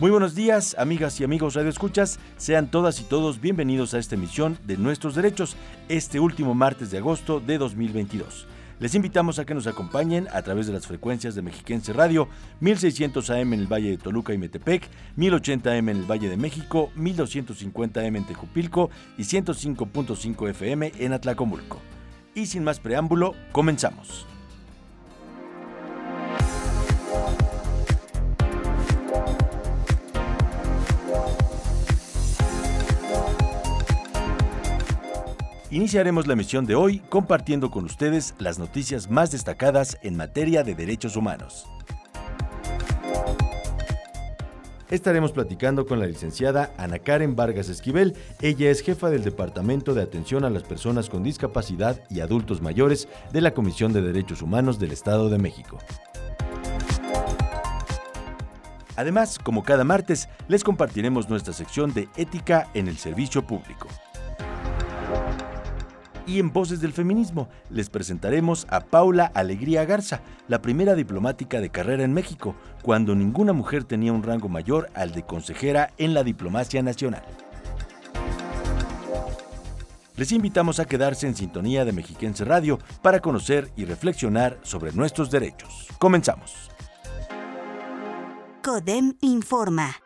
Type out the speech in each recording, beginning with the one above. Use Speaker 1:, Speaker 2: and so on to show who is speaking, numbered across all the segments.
Speaker 1: Muy buenos días, amigas y amigos Radio Escuchas. Sean todas y todos bienvenidos a esta emisión de Nuestros Derechos, este último martes de agosto de 2022. Les invitamos a que nos acompañen a través de las frecuencias de Mexiquense Radio, 1600 AM en el Valle de Toluca y Metepec, 1080 AM en el Valle de México, 1250 AM en Tejupilco y 105.5 FM en Atlacomulco. Y sin más preámbulo, comenzamos. Iniciaremos la emisión de hoy compartiendo con ustedes las noticias más destacadas en materia de derechos humanos. Estaremos platicando con la licenciada Ana Karen Vargas Esquivel. Ella es jefa del Departamento de Atención a las Personas con Discapacidad y Adultos Mayores de la Comisión de Derechos Humanos del Estado de México. Además, como cada martes, les compartiremos nuestra sección de ética en el servicio público y en Voces del Feminismo les presentaremos a Paula Alegría Garza, la primera diplomática de carrera en México, cuando ninguna mujer tenía un rango mayor al de consejera en la diplomacia nacional. Les invitamos a quedarse en sintonía de Mexiquense Radio para conocer y reflexionar sobre nuestros derechos. Comenzamos.
Speaker 2: CODEM informa.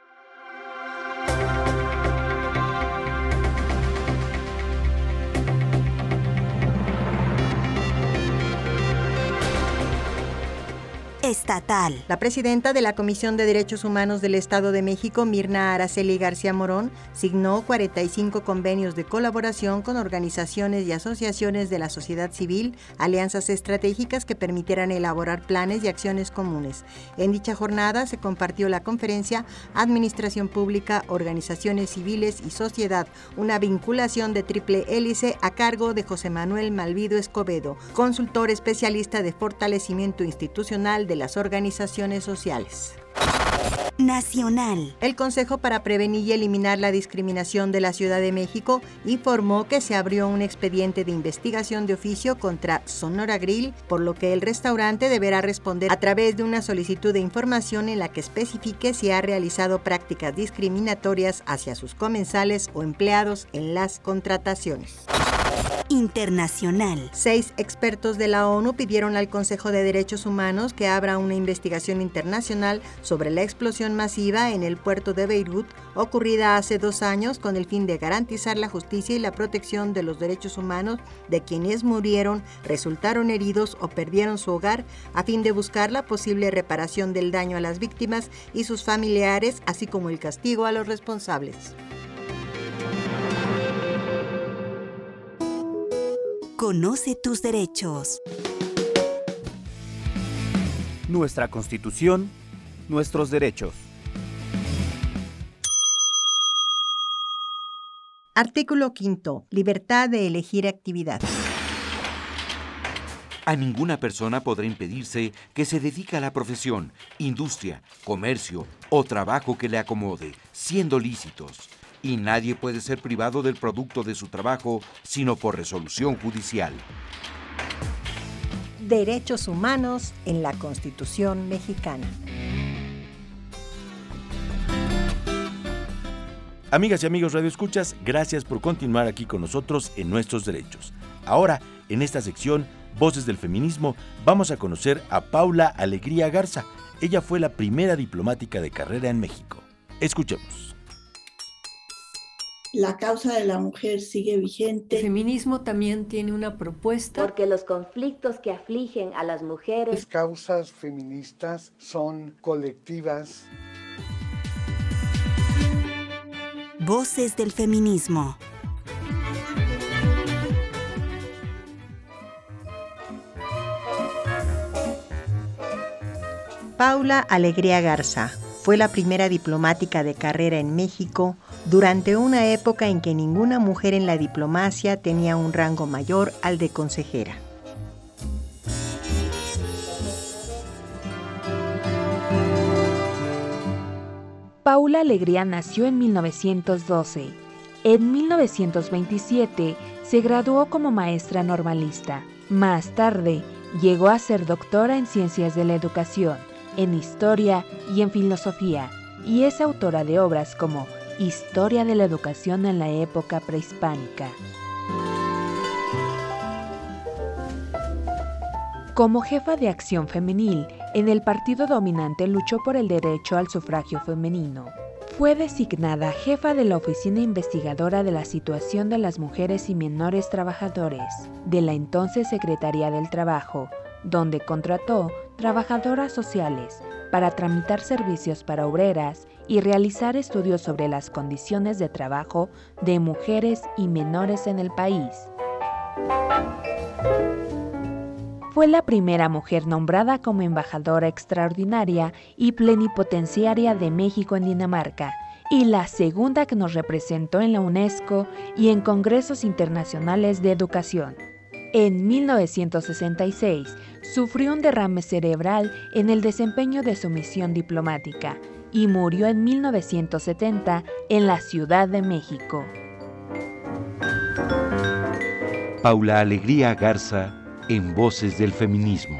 Speaker 2: Estatal.
Speaker 3: La presidenta de la Comisión de Derechos Humanos del Estado de México, Mirna Araceli García Morón, signó 45 convenios de colaboración con organizaciones y asociaciones de la sociedad civil, alianzas estratégicas que permitieran elaborar planes y acciones comunes. En dicha jornada se compartió la conferencia Administración Pública, Organizaciones Civiles y Sociedad, una vinculación de triple hélice a cargo de José Manuel Malvido Escobedo, consultor especialista de fortalecimiento institucional de las organizaciones sociales.
Speaker 2: Nacional.
Speaker 3: El Consejo para Prevenir y Eliminar la Discriminación de la Ciudad de México informó que se abrió un expediente de investigación de oficio contra Sonora Grill, por lo que el restaurante deberá responder a través de una solicitud de información en la que especifique si ha realizado prácticas discriminatorias hacia sus comensales o empleados en las contrataciones
Speaker 2: internacional.
Speaker 3: Seis expertos de la ONU pidieron al Consejo de Derechos Humanos que abra una investigación internacional sobre la explosión masiva en el puerto de Beirut ocurrida hace dos años con el fin de garantizar la justicia y la protección de los derechos humanos de quienes murieron, resultaron heridos o perdieron su hogar a fin de buscar la posible reparación del daño a las víctimas y sus familiares, así como el castigo a los responsables.
Speaker 2: Conoce tus derechos.
Speaker 4: Nuestra Constitución, nuestros derechos.
Speaker 3: Artículo 5. Libertad de elegir actividad.
Speaker 5: A ninguna persona podrá impedirse que se dedique a la profesión, industria, comercio o trabajo que le acomode, siendo lícitos y nadie puede ser privado del producto de su trabajo sino por resolución judicial.
Speaker 3: Derechos humanos en la Constitución mexicana.
Speaker 1: Amigas y amigos Radio Escuchas, gracias por continuar aquí con nosotros en Nuestros Derechos. Ahora, en esta sección, Voces del Feminismo, vamos a conocer a Paula Alegría Garza. Ella fue la primera diplomática de carrera en México. Escuchemos
Speaker 6: la causa de la mujer sigue vigente.
Speaker 7: El feminismo también tiene una propuesta.
Speaker 8: Porque los conflictos que afligen a las mujeres.
Speaker 9: Las causas feministas son colectivas.
Speaker 2: Voces del feminismo.
Speaker 3: Paula Alegría Garza Fue la primera diplomática de carrera en México durante una época en que ninguna mujer en la diplomacia tenía un rango mayor al de consejera.
Speaker 10: Paula Alegría nació en 1912. En 1927 se graduó como maestra normalista. Más tarde, llegó a ser doctora en Ciencias de la Educación, en Historia y en Filosofía, y es autora de obras como Historia de la Educación en la época prehispánica. Como jefa de acción femenil, en el partido dominante luchó por el derecho al sufragio femenino. Fue designada jefa de la Oficina Investigadora de la Situación de las Mujeres y Menores Trabajadores de la entonces Secretaría del Trabajo, donde contrató trabajadoras sociales para tramitar servicios para obreras y realizar estudios sobre las condiciones de trabajo de mujeres y menores en el país. Fue la primera mujer nombrada como embajadora extraordinaria y plenipotenciaria de México en Dinamarca y la segunda que nos representó en la UNESCO y en congresos internacionales de educación. En 1966 sufrió un derrame cerebral en el desempeño de su misión diplomática y murió en 1970 en la Ciudad de México.
Speaker 5: Paula Alegría Garza en Voces del Feminismo.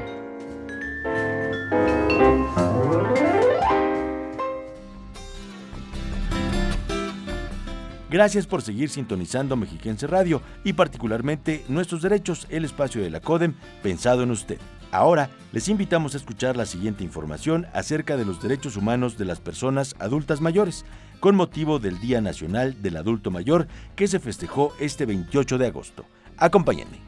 Speaker 1: Gracias por seguir sintonizando Mexiquense Radio y particularmente Nuestros Derechos, el espacio de la CODEM pensado en usted. Ahora les invitamos a escuchar la siguiente información acerca de los derechos humanos de las personas adultas mayores, con motivo del Día Nacional del Adulto Mayor que se festejó este 28 de agosto. Acompáñenme.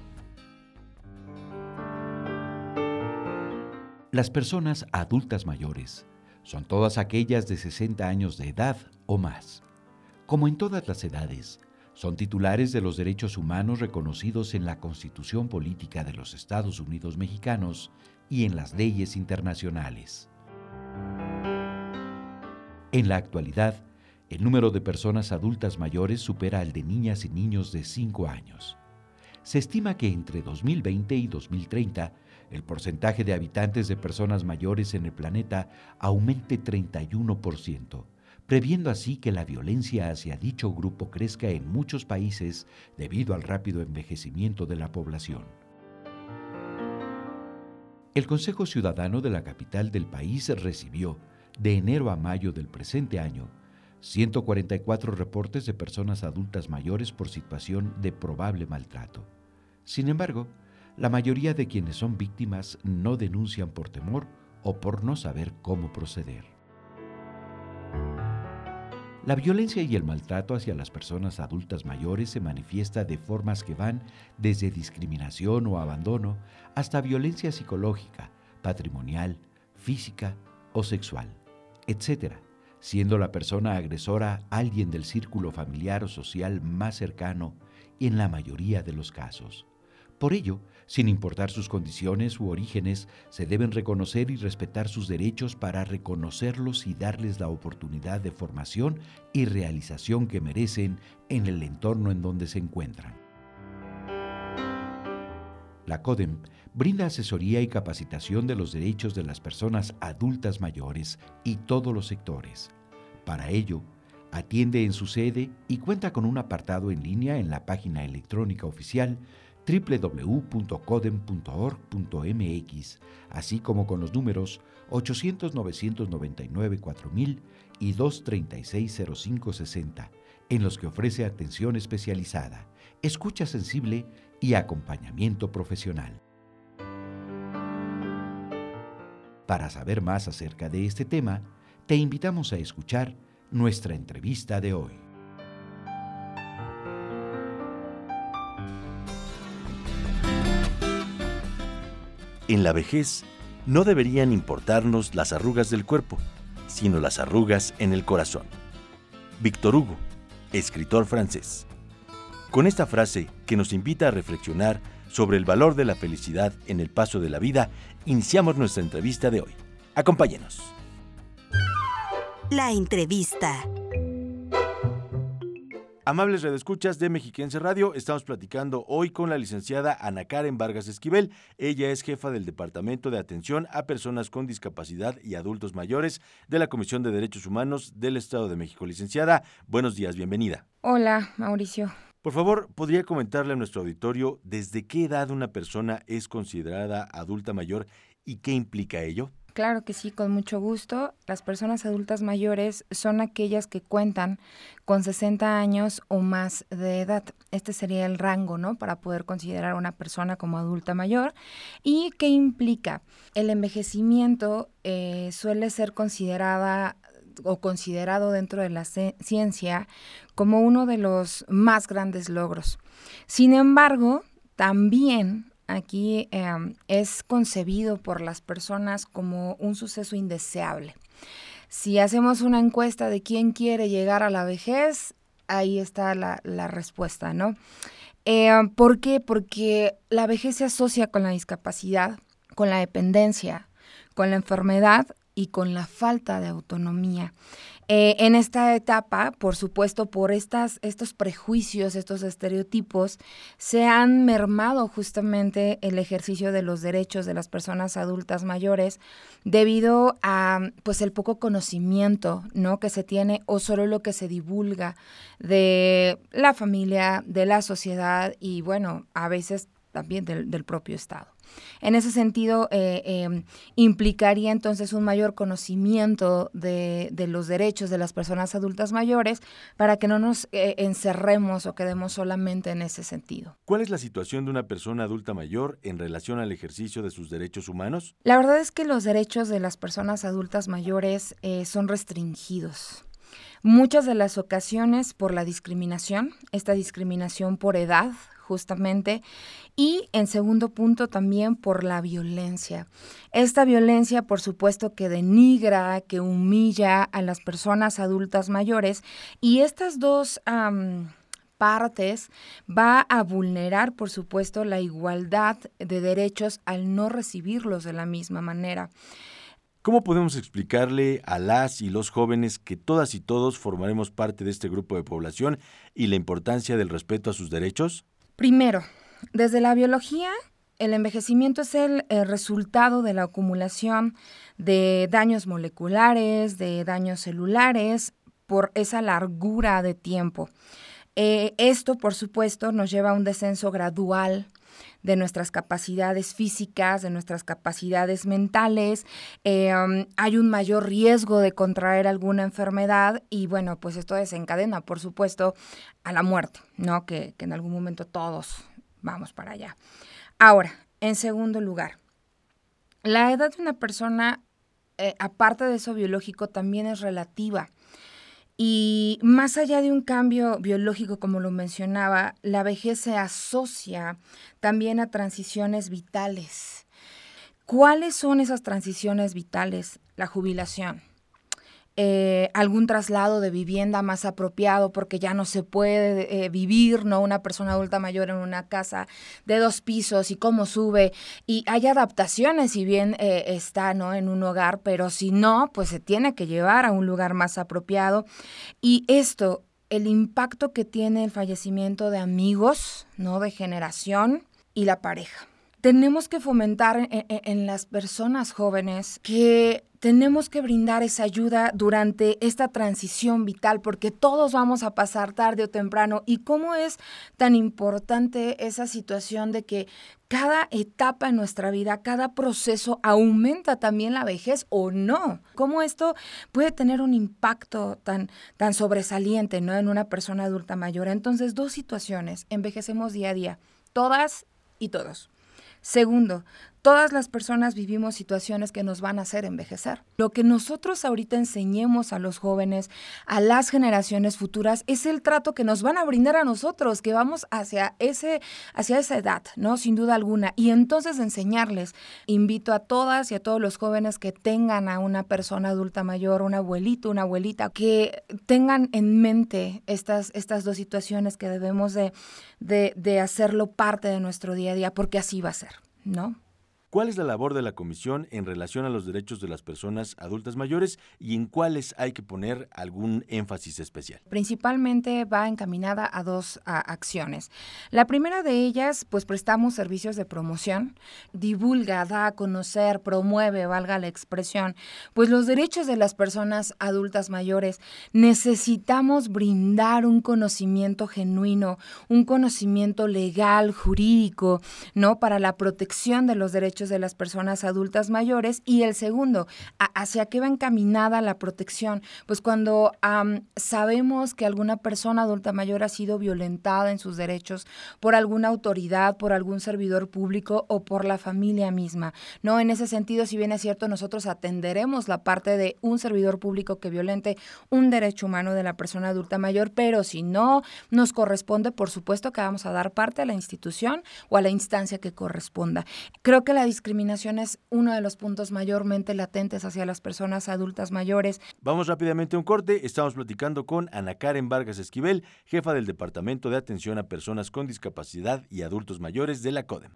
Speaker 5: Las personas adultas mayores son todas aquellas de 60 años de edad o más. Como en todas las edades, son titulares de los derechos humanos reconocidos en la Constitución Política de los Estados Unidos Mexicanos y en las leyes internacionales. En la actualidad, el número de personas adultas mayores supera al de niñas y niños de 5 años. Se estima que entre 2020 y 2030 el porcentaje de habitantes de personas mayores en el planeta aumente 31%, previendo así que la violencia hacia dicho grupo crezca en muchos países debido al rápido envejecimiento de la población. El Consejo Ciudadano de la capital del país recibió, de enero a mayo del presente año, 144 reportes de personas adultas mayores por situación de probable maltrato. Sin embargo, la mayoría de quienes son víctimas no denuncian por temor o por no saber cómo proceder. La violencia y el maltrato hacia las personas adultas mayores se manifiesta de formas que van desde discriminación o abandono hasta violencia psicológica, patrimonial, física o sexual, etc., siendo la persona agresora alguien del círculo familiar o social más cercano en la mayoría de los casos. Por ello, sin importar sus condiciones u orígenes, se deben reconocer y respetar sus derechos para reconocerlos y darles la oportunidad de formación y realización que merecen en el entorno en donde se encuentran. La CODEM brinda asesoría y capacitación de los derechos de las personas adultas mayores y todos los sectores. Para ello, atiende en su sede y cuenta con un apartado en línea en la página electrónica oficial www.codem.org.mx, así como con los números 800-999-4000 y 236-0560, en los que ofrece atención especializada, escucha sensible y acompañamiento profesional. Para saber más acerca de este tema, te invitamos a escuchar nuestra entrevista de hoy.
Speaker 1: En la vejez no deberían importarnos las arrugas del cuerpo, sino las arrugas en el corazón. Víctor Hugo, escritor francés. Con esta frase que nos invita a reflexionar sobre el valor de la felicidad en el paso de la vida, iniciamos nuestra entrevista de hoy. Acompáñenos.
Speaker 2: La entrevista.
Speaker 1: Amables redescuchas de Mexiquense Radio, estamos platicando hoy con la licenciada Ana Karen Vargas Esquivel. Ella es jefa del Departamento de Atención a Personas con Discapacidad y Adultos Mayores de la Comisión de Derechos Humanos del Estado de México. Licenciada, buenos días, bienvenida.
Speaker 11: Hola, Mauricio.
Speaker 1: Por favor, ¿podría comentarle a nuestro auditorio desde qué edad una persona es considerada adulta mayor y qué implica ello?
Speaker 11: Claro que sí, con mucho gusto. Las personas adultas mayores son aquellas que cuentan con 60 años o más de edad. Este sería el rango, ¿no? Para poder considerar a una persona como adulta mayor. ¿Y qué implica? El envejecimiento eh, suele ser considerada o considerado dentro de la ciencia como uno de los más grandes logros. Sin embargo, también aquí em, es concebido por las personas como un suceso indeseable. Si hacemos una encuesta de quién quiere llegar a la vejez, ahí está la, respuesta, ¿no? Em, ¿Por qué? Porque la vejez se asocia con la discapacidad, con la dependencia, con la enfermedad y con la falta de autonomía. Eh, en esta etapa, por supuesto, por estas, estos prejuicios, estos estereotipos, se han mermado justamente el ejercicio de los derechos de las personas adultas mayores debido a pues el poco conocimiento ¿no? que se tiene o solo lo que se divulga de la familia, de la sociedad y bueno, a veces también del, propio Estado. En ese sentido, eh, em, implicaría entonces un mayor conocimiento de, los derechos de las personas adultas mayores para que no nos eh, encerremos o quedemos solamente en ese sentido.
Speaker 1: ¿Cuál es la situación de una persona adulta mayor en relación al ejercicio de sus derechos humanos?
Speaker 11: La verdad es que los derechos de las personas adultas mayores eh, son restringidos. Muchas de las ocasiones por la discriminación, esta discriminación por edad justamente, y en segundo punto también por la violencia. Esta violencia, por supuesto, que denigra, que humilla a las personas adultas mayores y estas dos... partes va a vulnerar, por supuesto, la igualdad de derechos al no recibirlos de la misma manera.
Speaker 1: ¿Cómo podemos explicarle a las y los jóvenes que todas y todos formaremos parte de este grupo de población y la importancia del respeto a sus derechos?
Speaker 11: Primero, desde la biología, el envejecimiento es el, resultado de la acumulación de daños moleculares, de daños celulares, por esa largura de tiempo. Eh, esto, por supuesto, nos lleva a un descenso gradual de nuestras capacidades físicas, de nuestras capacidades mentales, eh, um, hay un mayor riesgo de contraer alguna enfermedad y bueno, pues esto desencadena, por supuesto, a la muerte, ¿no? Que, en algún momento todos vamos para allá. Ahora, en segundo lugar, la edad de una persona, eh, aparte de eso biológico, también es relativa. Y más allá de un cambio biológico, como lo mencionaba, la vejez se asocia también a transiciones vitales. ¿Cuáles son esas transiciones vitales? La jubilación, eh, algún traslado de vivienda más apropiado porque ya no se puede eh, vivir, ¿no? Una persona adulta mayor en una casa de dos pisos y cómo sube. Y hay adaptaciones, si bien eh, está, ¿no? En un hogar, pero si no, pues se tiene que llevar a un lugar más apropiado. Y esto, el impacto que tiene el fallecimiento de amigos, ¿no? De generación y la pareja tenemos que fomentar en, las personas jóvenes que tenemos que brindar esa ayuda durante esta transición vital, porque todos vamos a pasar tarde o temprano. ¿Y cómo es tan importante esa situación de que cada etapa en nuestra vida, cada proceso aumenta también la vejez o no? ¿Cómo esto puede tener un impacto tan, tan sobresaliente ¿no? en una persona adulta mayor? Entonces, dos situaciones, envejecemos día a día, todas y todos. Segundo, todas las personas vivimos situaciones que nos van a hacer envejecer. Lo que nosotros ahorita enseñemos a los jóvenes, a las generaciones futuras, es el trato que nos van a brindar a nosotros, que vamos hacia, ese, hacia esa edad, ¿no? Sin duda alguna. Y entonces enseñarles, invito a todas y a todos los jóvenes que tengan a una persona adulta mayor, un abuelito, una abuelita, que tengan en mente estas, estas dos situaciones que debemos de, de, de hacerlo parte de nuestro día a día, porque así va a ser, ¿no?
Speaker 1: ¿Cuál es la labor de la Comisión en relación a los derechos de las personas adultas mayores y en cuáles hay que poner algún énfasis especial?
Speaker 11: Principalmente va encaminada a dos acciones. La primera de ellas, pues prestamos servicios de promoción, divulga, da a conocer, promueve, valga la expresión, pues los derechos de las personas adultas mayores. Necesitamos brindar un conocimiento genuino, un conocimiento legal, jurídico, ¿no? Para la protección de los derechos de las personas adultas mayores. Y el segundo, ¿hacia qué va encaminada la protección? Pues cuando sabemos que alguna persona adulta mayor ha sido violentada en sus derechos por alguna autoridad, por algún servidor público o por la familia misma. No, en ese sentido, si bien es cierto, nosotros atenderemos la parte de un servidor público que violente un derecho humano de la persona adulta mayor, pero si no nos corresponde, por supuesto que vamos a dar parte a la institución o a la instancia que corresponda. Creo que la discriminación es uno de los puntos mayormente latentes hacia las personas adultas mayores.
Speaker 1: Vamos rápidamente a un corte. Estamos platicando con Ana Karen Vargas Esquivel, jefa del Departamento de Atención a Personas con Discapacidad y Adultos Mayores de la CODEM.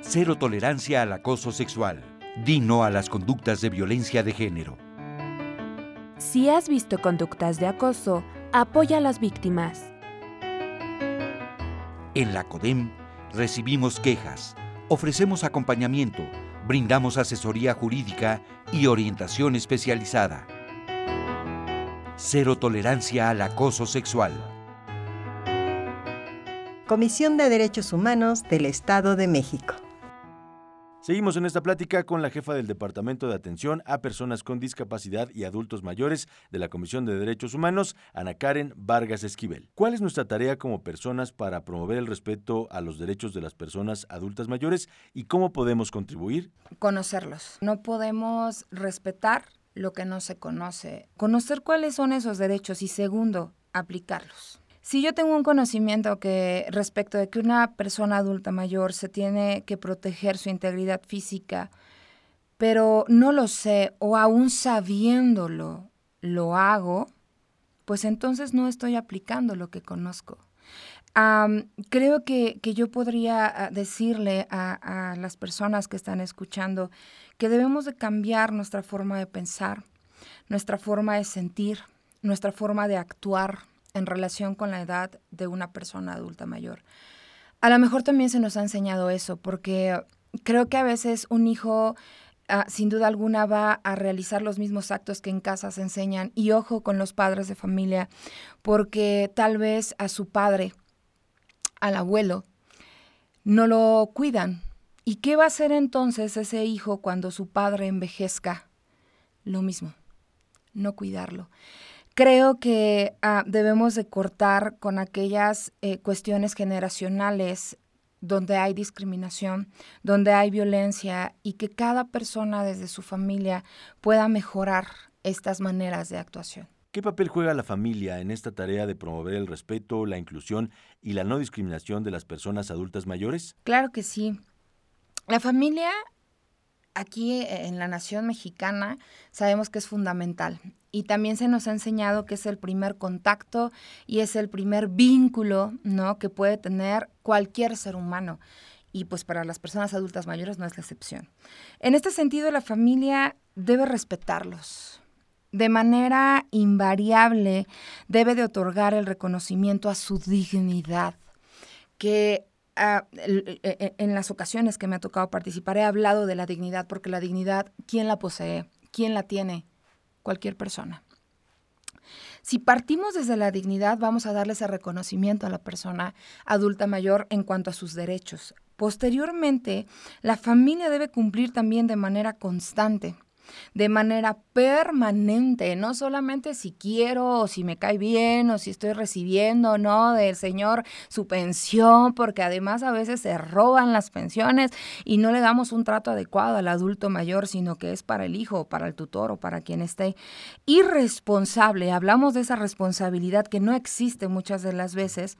Speaker 5: Cero tolerancia al acoso sexual. Di no a las conductas de violencia de género.
Speaker 10: Si has visto conductas de acoso, apoya a las víctimas.
Speaker 5: En la CODEM recibimos quejas Ofrecemos acompañamiento, brindamos asesoría jurídica y orientación especializada. Cero tolerancia al acoso sexual.
Speaker 3: Comisión de Derechos Humanos del Estado de México.
Speaker 1: Seguimos en esta plática con la jefa del Departamento de Atención a Personas con Discapacidad y Adultos Mayores de la Comisión de Derechos Humanos, Ana Karen Vargas Esquivel. ¿Cuál es nuestra tarea como personas para promover el respeto a los derechos de las personas adultas mayores y cómo podemos contribuir?
Speaker 11: Conocerlos. No podemos respetar lo que no se conoce. Conocer cuáles son esos derechos y segundo, aplicarlos. Si yo tengo un conocimiento que respecto de que una persona adulta mayor se tiene que proteger su integridad física, pero no lo sé o aún sabiéndolo lo hago, pues entonces no estoy aplicando lo que conozco. creo que, yo podría ah, decirle a, a, las personas que están escuchando que debemos de cambiar nuestra forma de pensar, nuestra forma de sentir, nuestra forma de actuar, en relación con la edad de una persona adulta mayor. A lo mejor también se nos ha enseñado eso, porque creo que a veces un hijo ah, sin duda alguna va a realizar los mismos actos que en casa se enseñan. Y ojo con los padres de familia, porque tal vez a su padre, al abuelo, no lo cuidan. ¿Y qué va a hacer entonces ese hijo cuando su padre envejezca? Lo mismo, no cuidarlo. Creo que ah, debemos de cortar con aquellas eh, cuestiones generacionales donde hay discriminación, donde hay violencia y que cada persona desde su familia pueda mejorar estas maneras de actuación.
Speaker 1: ¿Qué papel juega la familia en esta tarea de promover el respeto, la inclusión y la no discriminación de las personas adultas mayores?
Speaker 11: Claro que sí. La familia aquí en la nación mexicana sabemos que es fundamental y también se nos ha enseñado que es el primer contacto y es el primer vínculo, ¿no? que puede tener cualquier ser humano. Y pues para las personas adultas mayores no es la excepción. En este sentido, la familia debe respetarlos. De manera invariable debe de otorgar el reconocimiento a su dignidad, que ah, e, e, en las ocasiones que me ha tocado participar he hablado de la dignidad, porque la dignidad, ¿quién la posee? ¿Quién la tiene? Cualquier persona. Si partimos desde la dignidad, vamos a darle ese reconocimiento a la persona adulta mayor en cuanto a sus derechos. Posteriormente, la familia debe cumplir también de manera constante de manera permanente, no solamente si quiero o si me cae bien o si estoy recibiendo no del Señor su pensión, porque además a veces se roban las pensiones y no le damos un trato adecuado al adulto mayor, sino que es para el hijo para el tutor o para quien esté irresponsable. Hablamos de esa responsabilidad que no existe muchas de las veces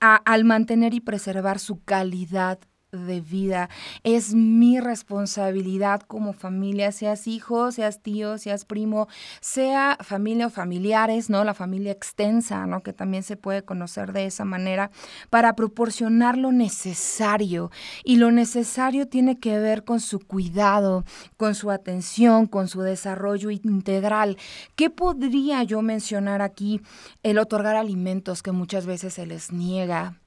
Speaker 11: al mantener y preservar su calidad de vida. Es mi responsabilidad como familia, seas hijo, seas tío, seas primo, sea familia o familiares, ¿no? La familia extensa, ¿no? Que también se puede conocer de esa manera, para proporcionar lo necesario. Y lo necesario tiene que ver con su cuidado, con su atención, con su desarrollo integral. ¿Qué podría yo mencionar aquí? El otorgar alimentos que muchas veces se les niega,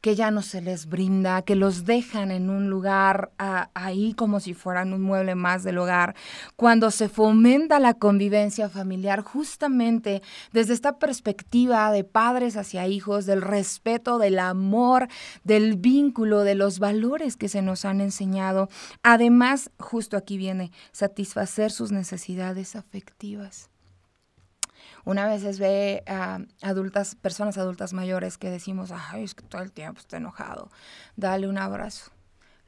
Speaker 11: que ya no se les brinda, que los dejan en un lugar ahí como si fueran un mueble más del hogar, cuando se fomenta la convivencia familiar justamente desde esta perspectiva de padres hacia hijos, del respeto, del amor, del vínculo, de los valores que se nos han enseñado. Además, justo aquí viene satisfacer sus necesidades afectivas. Una vez ve a adultas, personas adultas mayores que decimos, ay, es que todo el tiempo está enojado, dale un abrazo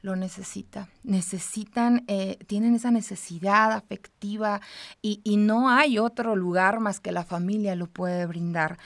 Speaker 11: lo necesita. Necesitan, eh, tienen esa necesidad afectiva y, no hay otro lugar más que la familia lo puede brindar.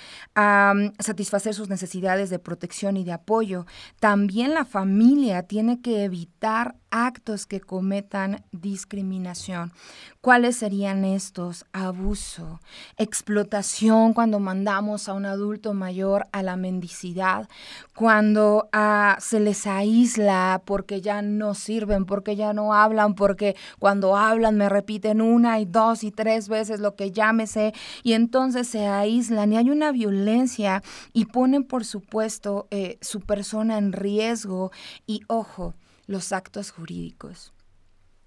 Speaker 11: satisfacer sus necesidades de protección y de apoyo. También la familia tiene que evitar actos que cometan discriminación. ¿Cuáles serían estos? Abuso, explotación cuando mandamos a un adulto mayor a la mendicidad, cuando ah, se les aísla porque ya no sirven, porque ya no hablan, porque cuando hablan me repiten una y dos y tres veces lo que sé y entonces se aíslan y hay una violencia y ponen por supuesto eh, su persona en riesgo y ojo, los actos jurídicos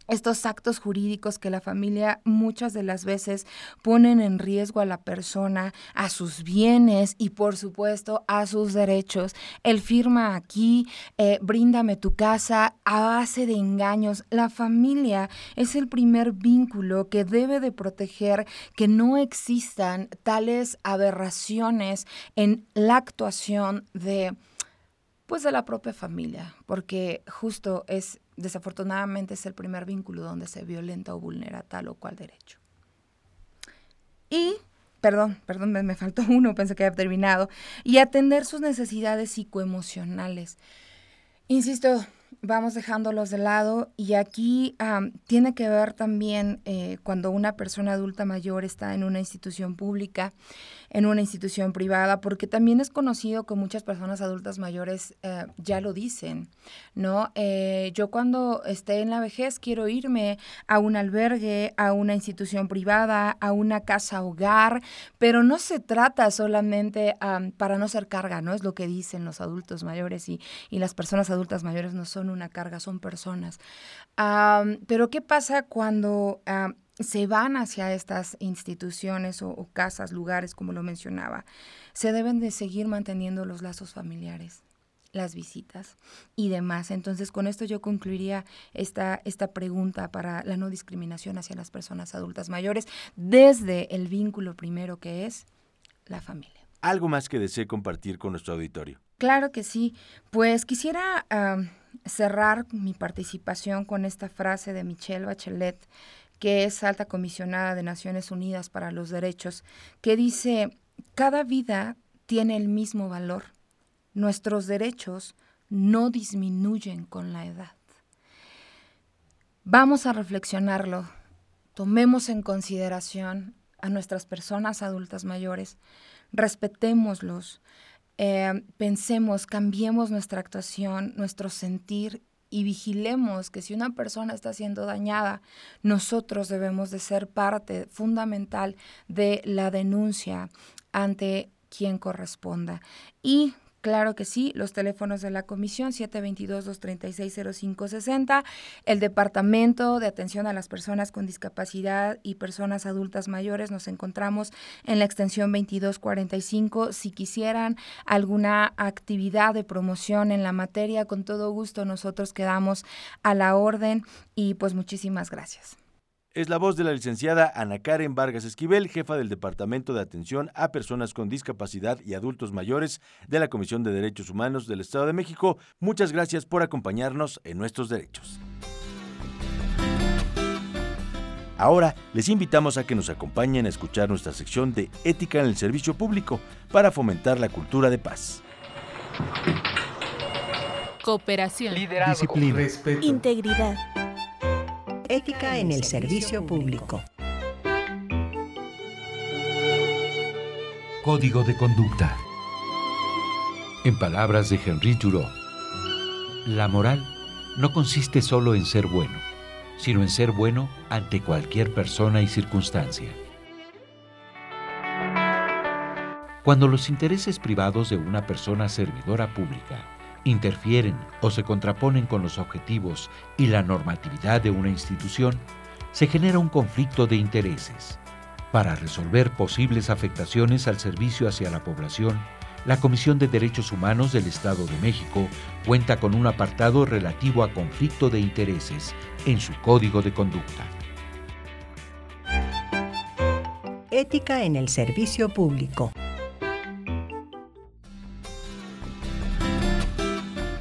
Speaker 11: estos actos jurídicos que la familia muchas de las veces ponen en riesgo a la persona, a sus bienes y por supuesto a sus derechos. Él firma aquí, eh, bríndame tu casa a base de engaños. La familia es el primer vínculo que debe de proteger que no existan tales aberraciones en la actuación de pues de la propia familia, porque justo es desafortunadamente es el primer vínculo donde se violenta o vulnera tal o cual derecho. Y, perdón, perdón, me, me faltó uno, pensé que había terminado, y atender sus necesidades psicoemocionales. Insisto, vamos dejándolos de lado y aquí tiene que ver también eh, cuando una persona adulta mayor está en una institución pública, en una institución privada, porque también es conocido que muchas personas adultas mayores eh, ya lo dicen, ¿no? Eh, yo cuando esté en la vejez quiero irme a un albergue, a una institución privada, a una casa hogar, pero no se trata solamente para no ser carga, ¿no? Es lo que dicen los adultos mayores y, y las personas adultas mayores no son una carga, son personas. pero ¿qué pasa cuando se van hacia estas instituciones o, casas, lugares, como lo mencionaba? Se deben de seguir manteniendo los lazos familiares las visitas y demás. Entonces, con esto yo concluiría esta, esta pregunta para la no discriminación hacia las personas adultas mayores desde el vínculo primero que es la familia.
Speaker 1: ¿Algo más que desee compartir con nuestro auditorio?
Speaker 11: Claro que sí. Pues quisiera cerrar mi participación con esta frase de Michelle Bachelet, que es alta comisionada de Naciones Unidas para los Derechos, que dice, cada vida tiene el mismo valor. Nuestros derechos no disminuyen con la edad. Vamos a reflexionarlo. Tomemos en consideración a nuestras personas adultas mayores, respetémoslos, eh, pensemos, cambiemos nuestra actuación, nuestro sentir y vigilemos que si una persona está siendo dañada, nosotros debemos de ser parte fundamental de la denuncia ante quien corresponda. Y Claro que sí, los teléfonos de la comisión 722-236-0560, el Departamento de Atención a las Personas con Discapacidad y Personas Adultas Mayores, nos encontramos en la extensión 2245. Si quisieran alguna actividad de promoción en la materia, con todo gusto nosotros quedamos a la orden y pues muchísimas gracias
Speaker 1: es la voz de la licenciada Ana Karen Vargas Esquivel, jefa del Departamento de Atención a Personas con Discapacidad y Adultos Mayores de la Comisión de Derechos Humanos del Estado de México. Muchas gracias por acompañarnos en nuestros derechos. Ahora les invitamos a que nos acompañen a escuchar nuestra sección de Ética en el Servicio Público para fomentar la cultura de paz.
Speaker 12: cooperación,
Speaker 13: liderazgo, disciplina,
Speaker 14: respeto, integridad,
Speaker 2: ética en el servicio público.
Speaker 5: Código de conducta. En palabras de Henri Thoreau, la moral no consiste solo en ser bueno, sino en ser bueno ante cualquier persona y circunstancia. Cuando los intereses privados de una persona servidora pública interfieren o se contraponen con los objetivos y la normatividad de una institución, se genera un conflicto de intereses. Para resolver posibles afectaciones al servicio hacia la población, la Comisión de Derechos Humanos del Estado de México cuenta con un apartado relativo a conflicto de intereses en su código de conducta.
Speaker 2: Ética en el servicio público.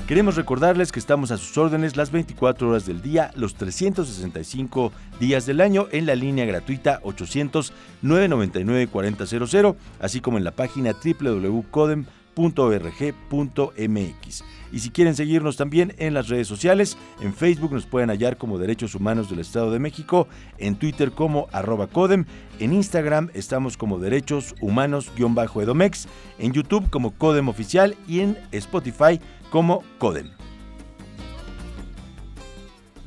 Speaker 1: Queremos recordarles que estamos a sus órdenes las 24 horas del día, los 365 días del año en la línea gratuita 800-999-4000, así como en la página www.codem.org.mx. Y si quieren seguirnos también en las redes sociales, en Facebook nos pueden hallar como Derechos Humanos del Estado de México, en Twitter como arroba Codem, en Instagram estamos como Derechos Humanos-Edomex, en YouTube como Codem Oficial y en Spotify como CODEM.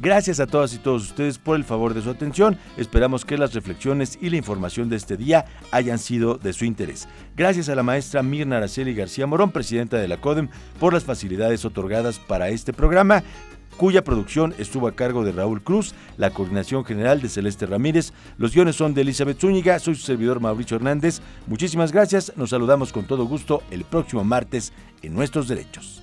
Speaker 1: Gracias a todas y todos ustedes por el favor de su atención. Esperamos que las reflexiones y la información de este día hayan sido de su interés. Gracias a la maestra Mirna Araceli García Morón, presidenta de la CODEM, por las facilidades otorgadas para este programa cuya producción estuvo a cargo de Raúl Cruz, la coordinación general de Celeste Ramírez. Los guiones son de Elizabeth Zúñiga, soy su servidor Mauricio Hernández. Muchísimas gracias, nos saludamos con todo gusto el próximo martes en Nuestros Derechos.